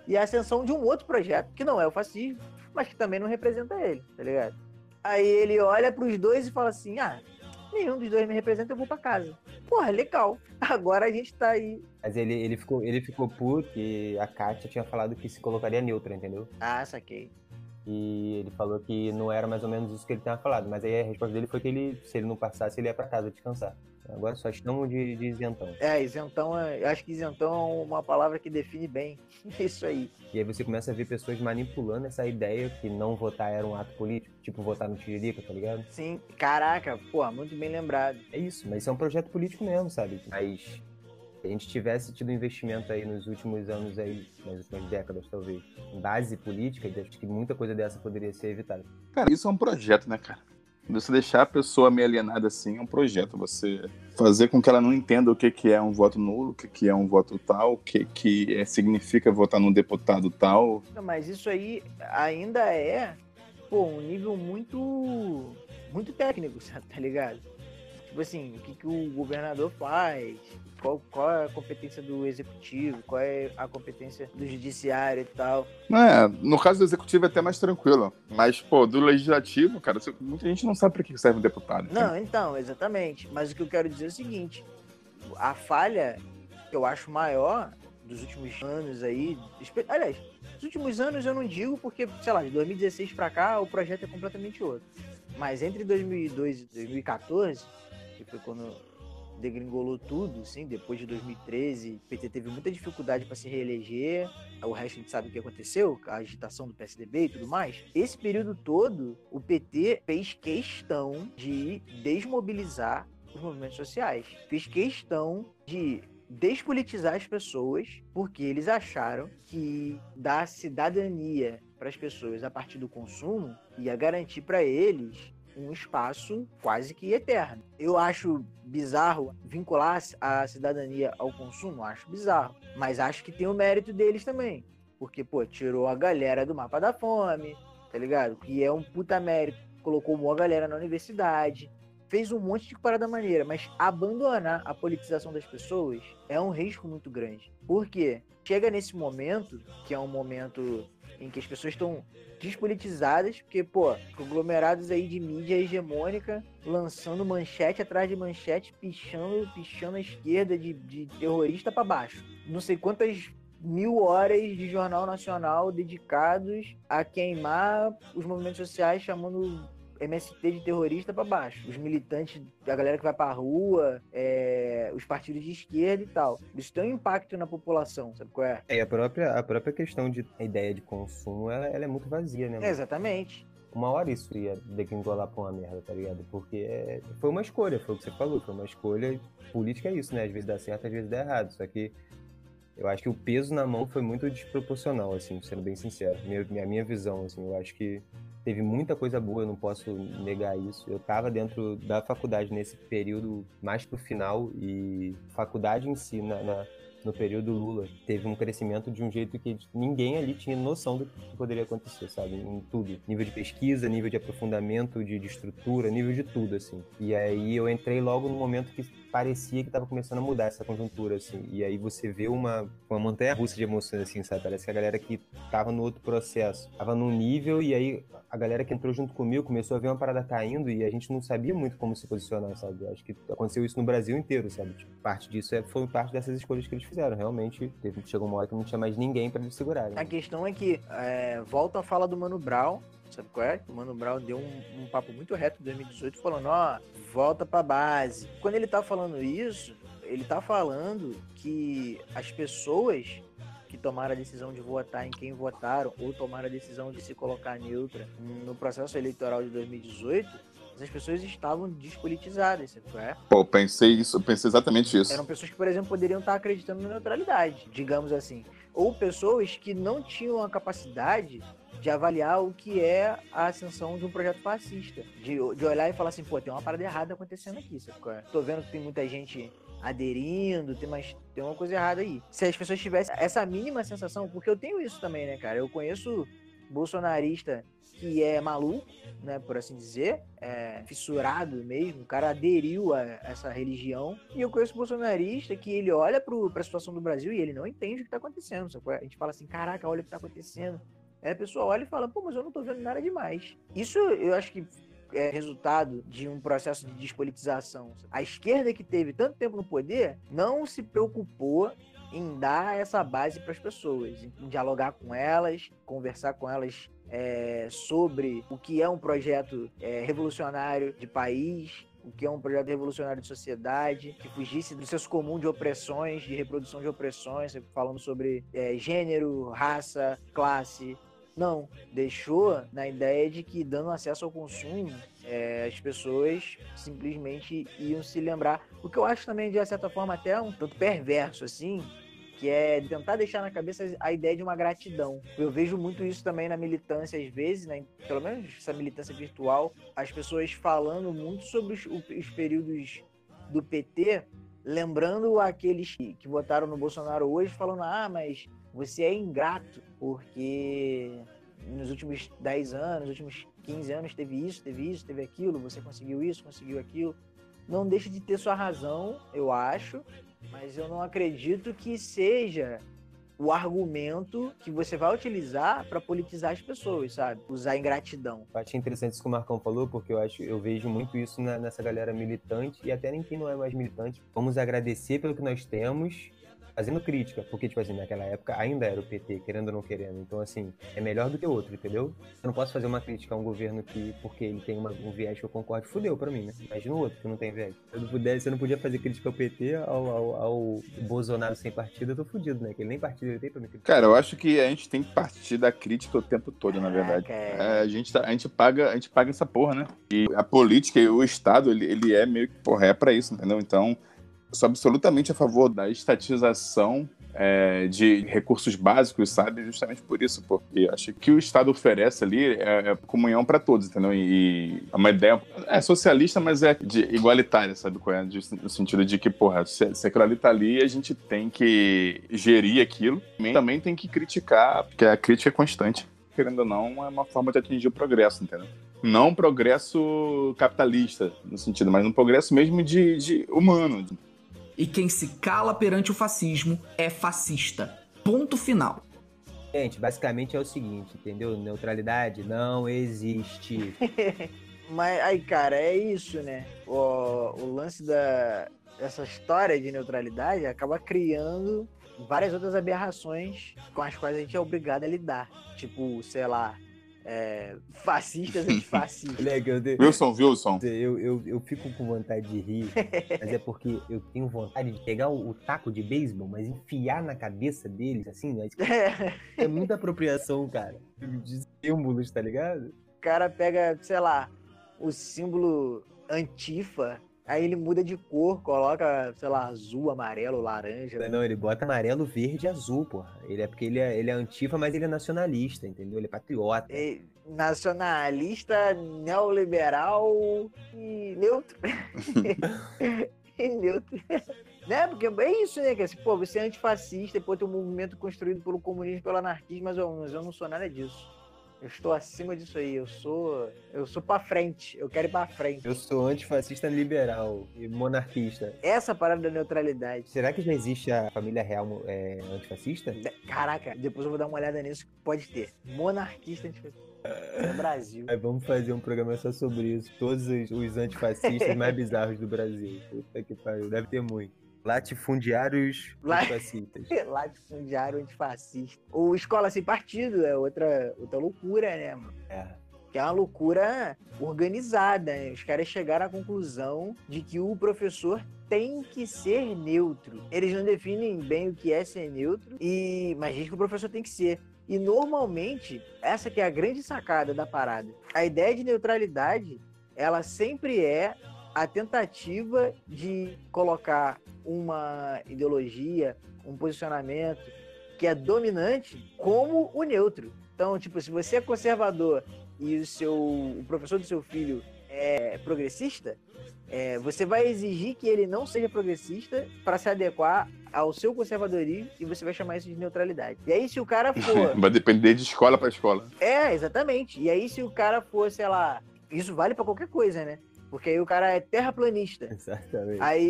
E a ascensão de um outro projeto, que não é o fascismo, mas que também não representa ele, tá ligado? Aí ele olha pros dois e fala assim: ah, nenhum dos dois me representa, eu vou pra casa. Porra, legal. [LAUGHS] Agora a gente tá aí. Mas ele, ele, ficou, ele ficou puto que a Kátia tinha falado que se colocaria neutra, entendeu? Ah, saquei. E ele falou que não era mais ou menos isso que ele tinha falado. Mas aí a resposta dele foi que ele, se ele não passasse, ele ia pra casa descansar. Agora só estamos de, de isentão. É, isentão, é- eu acho que isentão é uma palavra que define bem [LAUGHS] isso aí. E aí você começa a ver pessoas manipulando essa ideia que não votar era um ato político, tipo votar no Tiririca, tá ligado? Sim, caraca, pô, muito bem lembrado. É isso, mas isso é um projeto político mesmo, sabe? Mas se a gente tivesse tido investimento aí nos últimos anos aí, nas últimas décadas talvez, em base política, acho que muita coisa dessa poderia ser evitada. Cara, isso é um projeto, né, cara? Você deixar a pessoa meio alienada assim é um projeto. Você fazer com que ela não entenda o que, que é um voto nulo, o que, que é um voto tal, o que, que é- significa votar num deputado tal. Mas isso aí ainda é, pô, um nível muito, muito técnico, [LAUGHS] tá ligado? Tipo assim, o que, que o governador faz, qual, qual é a competência do executivo, qual é a competência do judiciário e tal. É, no caso do executivo é até mais tranquilo. Mas, pô, do legislativo, cara, muita gente não sabe pra que serve um deputado. Não, então, exatamente. Mas o que eu quero dizer é o seguinte: a falha que eu acho maior dos últimos anos aí. Aliás, dos últimos anos eu não digo porque, sei lá, de 2016 pra cá o projeto é completamente outro. Mas entre 2002 e 2014, que foi quando degringolou tudo, assim, depois de 2013, o PT teve muita dificuldade para se reeleger, o resto a gente sabe o que aconteceu, a agitação do PSDB e tudo mais. Esse período todo, o PT fez questão de desmobilizar os movimentos sociais. Fez questão de despolitizar as pessoas, porque eles acharam que dar cidadania para as pessoas a partir do consumo ia garantir para eles um espaço quase que eterno. Eu acho bizarro vincular a cidadania ao consumo, acho bizarro, mas acho que tem o mérito deles também, porque pô, tirou a galera do mapa da fome, tá ligado? Que é um puta mérito, colocou uma galera na universidade, fez um monte de parada maneira, mas abandonar a politização das pessoas é um risco muito grande. Por quê? Chega nesse momento, que é um momento em que as pessoas estão despolitizadas, porque, pô, conglomerados aí de mídia hegemônica, lançando manchete atrás de manchete, pichando, pichando a esquerda de, de terrorista para baixo. Não sei quantas mil horas de jornal nacional dedicados a queimar os movimentos sociais, chamando MST de terrorista para baixo. Os militantes, a galera que vai pra rua, é, os partidos de esquerda e tal. Isso tem um impacto na população, sabe qual é? É, a própria, a própria questão de a ideia de consumo, ela, ela é muito vazia, né? É, exatamente. Uma hora isso ia degringolar pra uma merda, tá ligado? Porque é- foi uma escolha, foi o que você falou, foi uma escolha. Política é isso, né? Às vezes dá certo, às vezes dá errado. Só que eu acho que o peso na mão foi muito desproporcional, assim, sendo bem sincero. Minha, minha, minha visão, assim, eu acho que teve muita coisa boa, eu não posso negar isso. Eu tava dentro da faculdade nesse período mais pro final e faculdade em si, na, na- no período Lula, teve um crescimento de um jeito que ninguém ali tinha noção do que poderia acontecer, sabe? Em tudo. Nível de pesquisa, nível de aprofundamento, de, de estrutura, nível de tudo, assim. E aí eu entrei logo no momento que parecia que tava começando a mudar essa conjuntura, assim. E aí você vê uma, uma montanha russa de emoções, assim, sabe? Parece que a galera que tava no outro processo tava num nível e aí a galera que entrou junto comigo começou a ver uma parada caindo e a gente não sabia muito como se posicionar, sabe? Acho que aconteceu isso no Brasil inteiro, sabe? Tipo, parte disso é, foi parte dessas escolhas que eles fizeram. Realmente, teve, chegou uma hora que não tinha mais ninguém pra eles segurarem. A questão é que é, volta a fala do Mano Brown, sabe qual é? O Mano Brown deu um, um papo muito reto em 2018 falando, ó, volta pra base. Quando ele tá falando isso, ele tá falando que as pessoas que tomaram a decisão de votar em quem votaram ou tomaram a decisão de se colocar neutra no processo eleitoral de 2018, essas pessoas estavam despolitizadas, sabe qual é? Pô, pensei isso, eu pensei exatamente isso. Eram pessoas que, por exemplo, poderiam estar acreditando na neutralidade, digamos assim. Ou pessoas que não tinham a capacidade de avaliar o que é a ascensão de um projeto fascista. De, de olhar e falar assim, pô, tem uma parada errada acontecendo aqui, sabe é? Tô vendo que tem muita gente aderindo, tem, mais, tem uma coisa errada aí. Se as pessoas tivessem essa mínima sensação, porque eu tenho isso também, né, cara? Eu conheço bolsonarista que é maluco, né, por assim dizer, é, fissurado mesmo, o cara aderiu a essa religião. E eu conheço bolsonarista que ele olha para a situação do Brasil e ele não entende o que está acontecendo. é? A gente fala assim, caraca, olha o que está acontecendo. Aí a pessoa olha e fala, pô, mas eu não tô vendo nada demais. Isso eu acho que é resultado de um processo de despolitização. A esquerda que teve tanto tempo no poder não se preocupou em dar essa base para as pessoas, em dialogar com elas, conversar com elas é, sobre o que é um projeto é, revolucionário de país, o que é um projeto revolucionário de sociedade, que fugisse do senso comum de opressões, de reprodução de opressões, falando sobre é, gênero, raça, classe. Não, deixou na ideia de que dando acesso ao consumo, é, as pessoas simplesmente iam se lembrar. O que eu acho também, de certa forma, até um tanto perverso, assim, que é tentar deixar na cabeça a ideia de uma gratidão. Eu vejo muito isso também na militância, às vezes, né? pelo menos essa militância virtual, as pessoas falando muito sobre os, os períodos do PT, lembrando aqueles que, que votaram no Bolsonaro hoje, falando: ah, mas você é ingrato, porque nos últimos 10 anos, nos últimos 15 anos teve isso, teve isso, teve aquilo, você conseguiu isso, conseguiu aquilo. Não deixa de ter sua razão, eu acho, mas eu não acredito que seja o argumento que você vai utilizar para politizar as pessoas, sabe? Usar ingratidão. Eu achei interessante isso que o Marcão falou, porque eu acho, eu vejo muito isso na- nessa galera militante e até nem quem não é mais militante. Vamos agradecer pelo que nós temos, fazendo crítica, porque, tipo assim, naquela época ainda era o PT, querendo ou não querendo. Então, assim, é melhor do que o outro, entendeu? Eu não posso fazer uma crítica a um governo que, porque ele tem uma- um viés que eu concordo, fudeu pra mim, né? Imagina o outro que não tem viés. Se eu não pudesse, se eu não podia fazer crítica ao PT, ao, ao, ao Bolsonaro sem partido, eu tô fudido, né? Que ele nem partido ele tem pra me criticar. Cara, eu acho que a gente tem que partir da crítica o tempo todo, na verdade. Caraca, É, a, gente tá- a, gente paga, a gente paga essa porra, né? E a política e o Estado, ele, ele é meio que, porra, é pra isso, entendeu? Então, sou absolutamente a favor da estatização é, de recursos básicos, sabe? Justamente por isso, porque acho que o Estado oferece ali é, é comunhão pra todos, entendeu? E é uma ideia é socialista, mas é igualitária, sabe? é? No sentido de que, porra, se, se aquilo ali tá ali, a gente tem que gerir aquilo. Também tem que criticar, porque a crítica é constante querendo ou não, é uma forma de atingir o progresso, entendeu? Não um progresso capitalista, no sentido, mas um progresso mesmo de, de humano. E quem se cala perante o fascismo é fascista. Ponto final. Gente, basicamente é o seguinte, entendeu? Neutralidade não existe. [LAUGHS] Mas aí, cara, é isso, né? O, o lance da, dessa história de neutralidade acaba criando várias outras aberrações com as quais a gente é obrigado a lidar. Tipo, sei lá, é, fascistas antifascistas. [LAUGHS] Eu, te- Wilson, Wilson. eu, eu, eu fico com vontade de rir, mas é porque eu tenho vontade de pegar o, o taco de beisebol, mas enfiar na cabeça deles, assim, mas [LAUGHS] é muita apropriação, cara. De símbolos, tá ligado? o cara pega, sei lá, o símbolo antifa, aí ele muda de cor, coloca, sei lá, azul, amarelo, laranja. Não, ele bota amarelo, verde e azul, porra. Ele é porque ele é, ele é antifa, mas ele é nacionalista, entendeu? Ele é patriota. É nacionalista, neoliberal e neutro. [LAUGHS] e neutro. né? Porque é isso, né? Que assim, pô, você é antifascista pô, tem um movimento construído pelo comunismo pelo anarquismo, mas eu, mas eu não sou nada disso. Eu estou acima disso aí. Eu sou. Eu sou pra frente. Eu quero ir pra frente. Eu sou antifascista liberal e monarquista. Essa parada da neutralidade. Será que já existe a família real é, antifascista? Caraca, depois eu vou dar uma olhada nisso que pode ter. Monarquista antifascista. No Brasil. Aí vamos fazer um programa só sobre isso. Todos os, os antifascistas [LAUGHS] mais bizarros do Brasil. Puta que pariu, deve ter muito. Latifundiários La- antifascistas. [LAUGHS] Latifundiário antifascista. O Escola Sem Partido é outra, outra loucura, né, mano? É. Que é uma loucura organizada. Né? Os caras chegaram à conclusão de que o professor tem que ser neutro. Eles não definem bem o que é ser neutro, e mas diz que o professor tem que ser. E normalmente, essa que é a grande sacada da parada. A ideia de neutralidade, ela sempre é a tentativa de colocar uma ideologia, um posicionamento que é dominante como o neutro. Então, tipo, se você é conservador e o seu o professor do seu filho é progressista, é, você vai exigir que ele não seja progressista para se adequar ao seu conservadorismo e você vai chamar isso de neutralidade. E aí, se o cara for [LAUGHS] Vai depender de escola pra escola. é, exatamente. E aí, se o cara for, sei lá, isso vale pra qualquer coisa, né? Porque aí o cara é terraplanista. Exatamente. Aí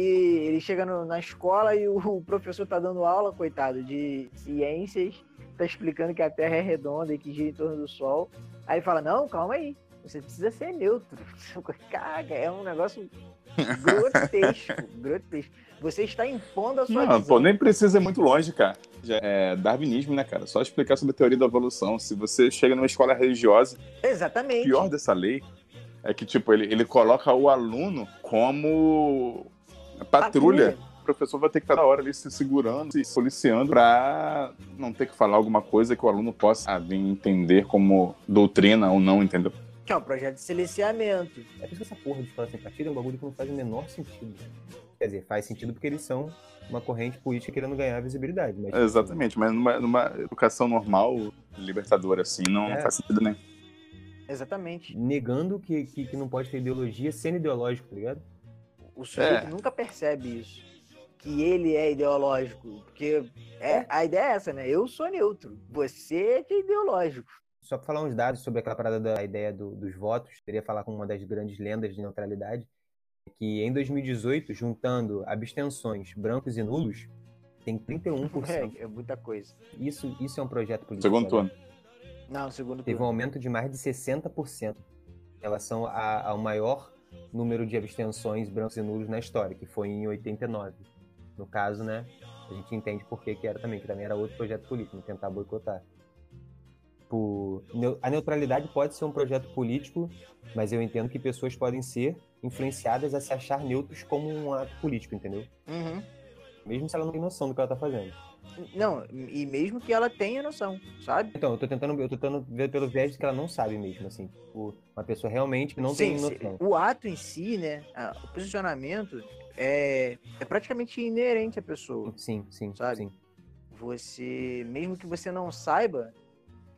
ele chega no- na escola e [LAUGHS] o, professor tá dando aula, coitado, de ciências, tá explicando que a Terra é redonda e que gira em torno do Sol. Aí ele fala, não, calma aí, você precisa ser neutro. [LAUGHS] Caraca, é um negócio grotesco, [LAUGHS] grotesco. Você está impondo a sua Não, visão. pô, nem precisa ir muito longe, cara. É darwinismo, né, cara? Só explicar sobre a teoria da evolução. Se você chega numa escola religiosa, Exatamente. pior dessa lei é que, tipo, ele, ele coloca o aluno como patrulha. O professor vai ter que estar na hora ali se segurando, se policiando pra não ter que falar alguma coisa que o aluno possa ah, vir entender como doutrina ou não, entendeu? Que é um projeto de silenciamento. É por isso que essa porra de escola sem partido é um bagulho que não faz o menor sentido. Quer dizer, faz sentido porque eles são uma corrente política querendo ganhar visibilidade. Mas, Exatamente, mas numa, numa educação normal, libertadora, assim, não, É. faz sentido nenhum. Exatamente. Negando que, que, que não pode ter ideologia sendo ideológico, tá ligado? O sujeito É. nunca percebe isso. Que ele é ideológico. Porque é, a ideia é essa, né? Eu sou neutro. Você é ideológico. Só para falar uns dados sobre aquela parada da ideia do- dos votos, queria falar com uma das grandes lendas de neutralidade, que em 2018, juntando abstenções, brancos e nulos, tem 31%. É, é muita coisa. Isso, isso é um projeto político. Segundo né? Não, segundo Teve um turno. aumento de mais de 60% em relação a- ao maior número de abstenções brancos e nulos na história, que foi em 89. No caso, né, a gente entende por que que era também, que também era outro projeto político, né, tentar boicotar. Por... neu- A neutralidade pode ser um projeto político, mas eu entendo que pessoas podem ser influenciadas a se achar neutros como um ato político, entendeu? Uhum. Mesmo se ela não tem noção do que ela tá fazendo. Não, e mesmo que ela tenha noção, sabe? Então, eu tô tentando, eu tô tentando ver pelo viés que ela não sabe mesmo, assim. Tipo, uma pessoa realmente que não tem Sim, noção. O ato em si, né? o posicionamento é, é praticamente inerente à pessoa. Sim, sim, Sabe? sim. Você, mesmo que você não saiba,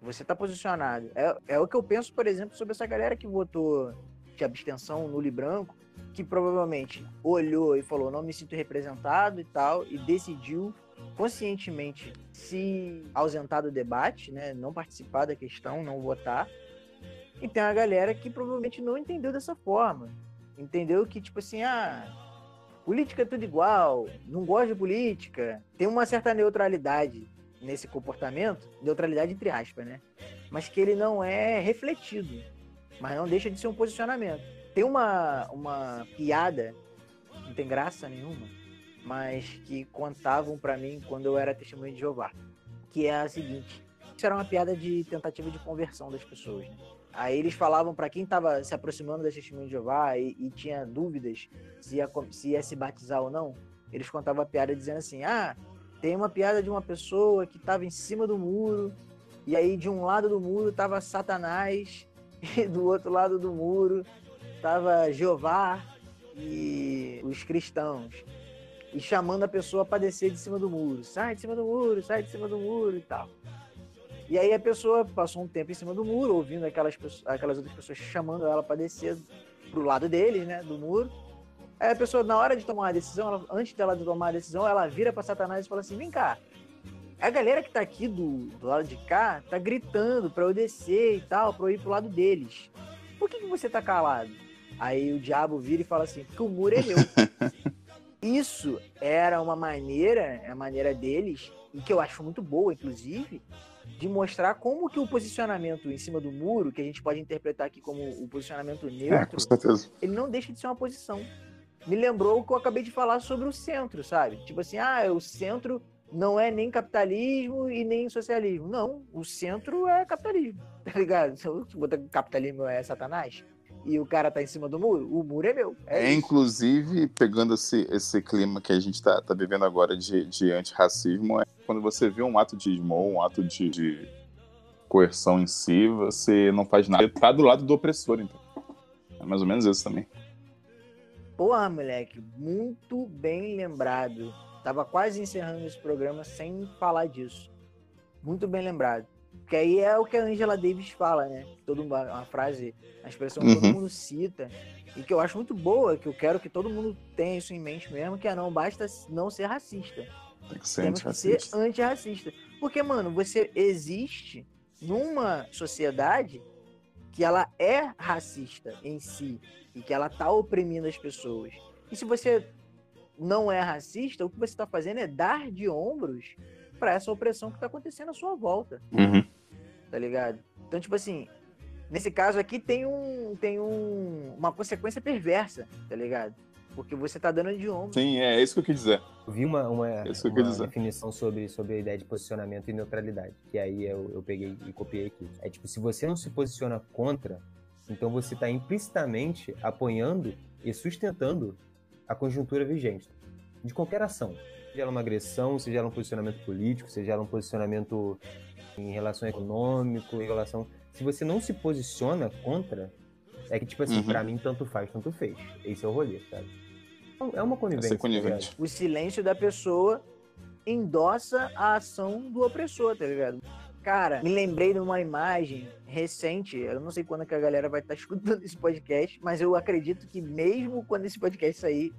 você tá posicionado. É, é o que eu penso, por exemplo, sobre essa galera que votou de abstenção nulo e branco, que provavelmente olhou e falou, não me sinto representado e tal, e decidiu conscientemente se ausentar do debate, né? Não participar da questão, não votar. E tem uma galera que provavelmente não entendeu dessa forma. Entendeu que, tipo assim, ah, política é tudo igual, não gosto de política. Tem uma certa neutralidade nesse comportamento, neutralidade entre aspas, né? Mas que ele não é refletido, mas não deixa de ser um posicionamento. Tem uma, uma piada, não tem graça nenhuma, mas que contavam pra mim quando eu era testemunho de Jeová. Que é a seguinte: isso era uma piada de tentativa de conversão das pessoas. Né? Aí eles falavam pra quem tava se aproximando das testemunhas de Jeová e, e tinha dúvidas se ia, se ia se batizar ou não, eles contavam a piada dizendo assim: ah, tem uma piada de uma pessoa que tava em cima do muro, e aí de um lado do muro tava Satanás, [LAUGHS] e do outro lado do muro tava Jeová e os cristãos. E chamando a pessoa para descer de cima do muro. Sai de cima do muro, sai de cima do muro e tal. E aí a pessoa passou um tempo em cima do muro, ouvindo aquelas, aquelas outras pessoas chamando ela para descer pro lado deles, né, do muro. Aí a pessoa, na hora de tomar uma decisão, ela- antes dela de tomar a decisão, ela vira para Satanás e fala assim: vem cá, a galera que tá aqui do, do lado de cá tá gritando para eu descer e tal, para eu ir pro lado deles. Por que, que você tá calado? Aí o diabo vira e fala assim: porque o muro é meu. [LAUGHS] Isso era uma maneira, é a maneira deles, e que eu acho muito boa, inclusive, de mostrar como que o posicionamento em cima do muro, que a gente pode interpretar aqui como o posicionamento É, neutro, certeza. ele não deixa de ser uma posição. Me lembrou o que eu acabei de falar sobre o centro, sabe? Tipo assim, ah, o centro não é nem capitalismo e nem socialismo. Não, o centro é capitalismo, [LAUGHS] tá ligado? [LAUGHS] Capitalismo é satanás e o cara tá em cima do muro, o muro é meu. É, É, inclusive, pegando esse, esse clima que a gente tá, tá vivendo agora de, de antirracismo, é quando você vê um ato de esmou, um ato de, de coerção em si, você não faz nada. Você tá do lado do opressor, então. É mais ou menos isso também. Porra, moleque, muito bem lembrado. Tava quase encerrando esse programa sem falar disso. Muito bem lembrado. Porque aí é o que a Angela Davis fala, né? Todo uma, uma frase, a expressão que todo Uhum. mundo cita e que eu acho muito boa, que eu quero que todo mundo tenha isso em mente mesmo, que é não basta não ser racista. Tem que ser Temos que ser antirracista. antirracista. Porque, mano, você existe numa sociedade que ela é racista em si e que ela tá oprimindo as pessoas. E se você não é racista, o que você tá fazendo é dar de ombros para essa opressão que tá acontecendo à sua volta, Uhum. Tá ligado? Então, tipo assim, nesse caso aqui tem um tem um, uma consequência perversa, tá ligado? Porque você tá dando de ombros. Sim, é isso que eu quis dizer. Eu vi uma, uma, Isso que eu uma definição sobre, sobre a ideia de posicionamento e neutralidade, que aí eu, eu peguei e copiei aqui. É tipo, se você não se posiciona contra, então você está implicitamente apoiando e sustentando a conjuntura vigente de qualquer ação. Seja ela uma agressão, seja ela um posicionamento político, seja ela um posicionamento em relação econômico, em relação... Se você não se posiciona contra, é que, tipo assim, Uhum. pra mim, tanto faz, tanto fez. Esse é o rolê, sabe? É uma É conivência. tá o silêncio da pessoa endossa a ação do opressor, tá ligado? Cara, me lembrei de uma imagem recente, eu não sei quando que a galera vai estar [LAUGHS] escutando esse podcast, mas eu acredito que mesmo quando esse podcast sair,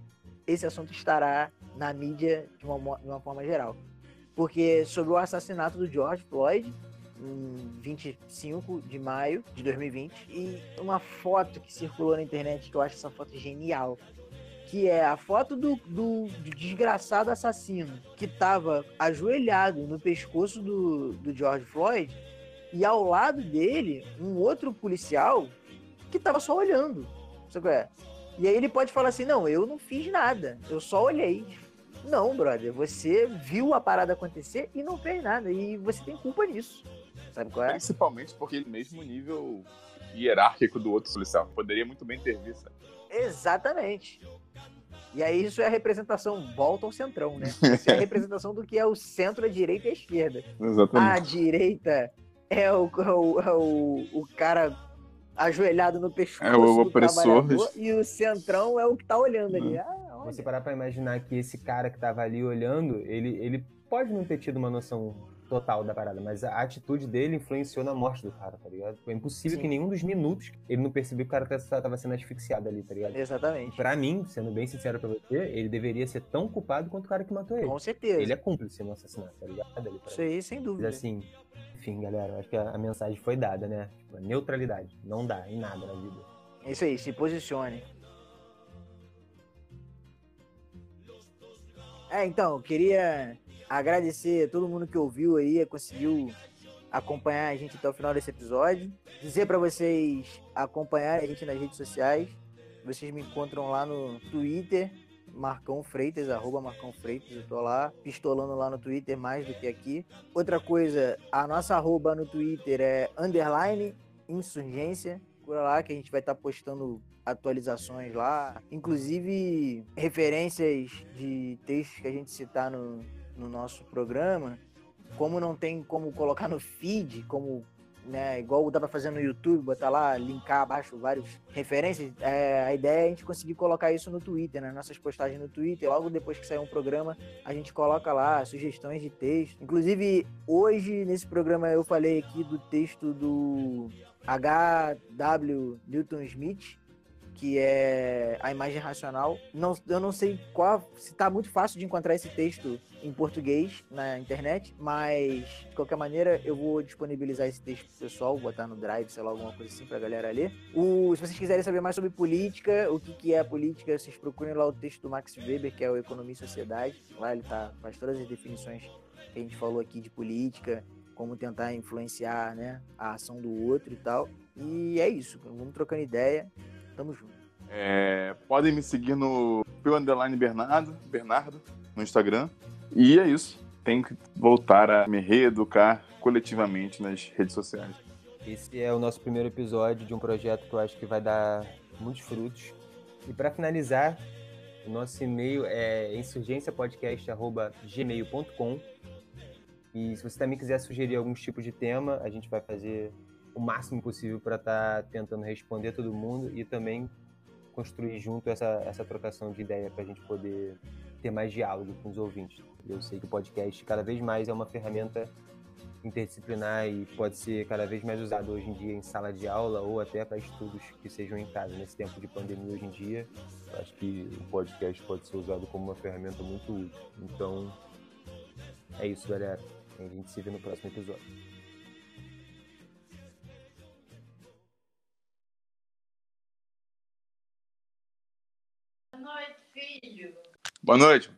esse assunto estará na mídia de uma, de uma forma geral. Porque sobre o assassinato do George Floyd, em 25 de maio de 2020, e uma foto que circulou na internet, que eu acho essa foto genial, que é a foto do, do, do desgraçado assassino que estava ajoelhado no pescoço do, do George Floyd e ao lado dele um outro policial que estava só olhando. Sabe qual é? E aí ele pode falar assim: não, eu não fiz nada, eu só olhei. Não, brother, você viu a parada acontecer e não fez nada, e você tem culpa nisso. Sabe qual é? Principalmente porque ele mesmo nível hierárquico do outro policial. Poderia muito bem ter visto. Exatamente. E aí isso é a representação, volta ao centrão, né? [LAUGHS] Isso é a representação do que é o centro, a direita e a esquerda. A Exatamente. direita é o, é o, é o, o cara ajoelhado no pescoço É o opressor. e o centrão é o que tá olhando ali. Ah, olha. Você parar pra imaginar que esse cara que tava ali olhando, ele, ele pode não ter tido uma noção total da parada, mas a atitude dele influenciou na morte do cara, tá ligado? É impossível Sim. que em nenhum dos minutos ele não percebeu que o cara tá- tava sendo asfixiado ali, tá ligado? Exatamente. Pra mim, sendo bem sincero pra você, ele deveria ser tão culpado quanto o cara que matou ele. Com certeza. Ele é cúmplice no assassinato, tá ligado? Ali, Isso aí, sem Mas dúvida. assim, enfim, galera, eu acho que a, a mensagem foi dada, né? Tipo, neutralidade. Não dá em nada na vida. Isso aí, se posicione. É, então, eu queria agradecer a todo mundo que ouviu aí, conseguiu acompanhar a gente até o final desse episódio. Dizer pra vocês acompanharem a gente nas redes sociais. Vocês me encontram lá no Twitter, Marcão Freitas, arroba Marcão Freitas, eu tô lá, pistolando lá no Twitter mais do que aqui. Outra coisa, a nossa arroba no Twitter é underline insurgência, por lá que a gente vai estar tá postando atualizações lá, inclusive referências de textos que a gente citar no, no nosso programa, como não tem como colocar no feed, como né, igual dá para fazer no YouTube, botar lá, linkar abaixo várias referências, é, a ideia é a gente conseguir colocar isso no Twitter, né, nossas postagens no Twitter, logo depois que sair um programa, a gente coloca lá sugestões de texto. Inclusive, hoje nesse programa eu falei aqui do texto do H.W. Newton Smith, que é a imagem racional. Não, eu não sei qual, se está muito fácil de encontrar esse texto em português na internet, mas de qualquer maneira eu vou disponibilizar esse texto pro pessoal, botar no Drive, sei lá, alguma coisa assim pra galera ler. O, se vocês quiserem saber mais sobre política, o que, que é a política, vocês procurem lá o texto do Max Weber, que é o Economia e Sociedade. Lá ele tá, faz todas as definições que a gente falou aqui de política, como tentar influenciar né, a ação do outro e tal. E é isso, vamos trocando ideia. Tamo junto. É, podem me seguir no Pio Underline Bernardo, Bernardo, no Instagram. E é isso. Tenho que voltar a me reeducar coletivamente nas redes sociais. Esse é o nosso primeiro episódio de um projeto que eu acho que vai dar muitos frutos. E para finalizar, o nosso e-mail é insurgênciapodcast.gmail.com E se você também quiser sugerir alguns tipos de tema, a gente vai fazer o máximo possível para estar tá tentando responder todo mundo e também construir junto essa, essa trocação de ideia para a gente poder ter mais diálogo com os ouvintes. Eu sei que o podcast cada vez mais é uma ferramenta interdisciplinar e pode ser cada vez mais usado hoje em dia em sala de aula ou até para estudos que sejam em casa. Nesse tempo de pandemia hoje em dia, acho que o podcast pode ser usado como uma ferramenta muito útil. Então, é isso, galera. A gente se vê no próximo episódio. noite, filho. Boa noite.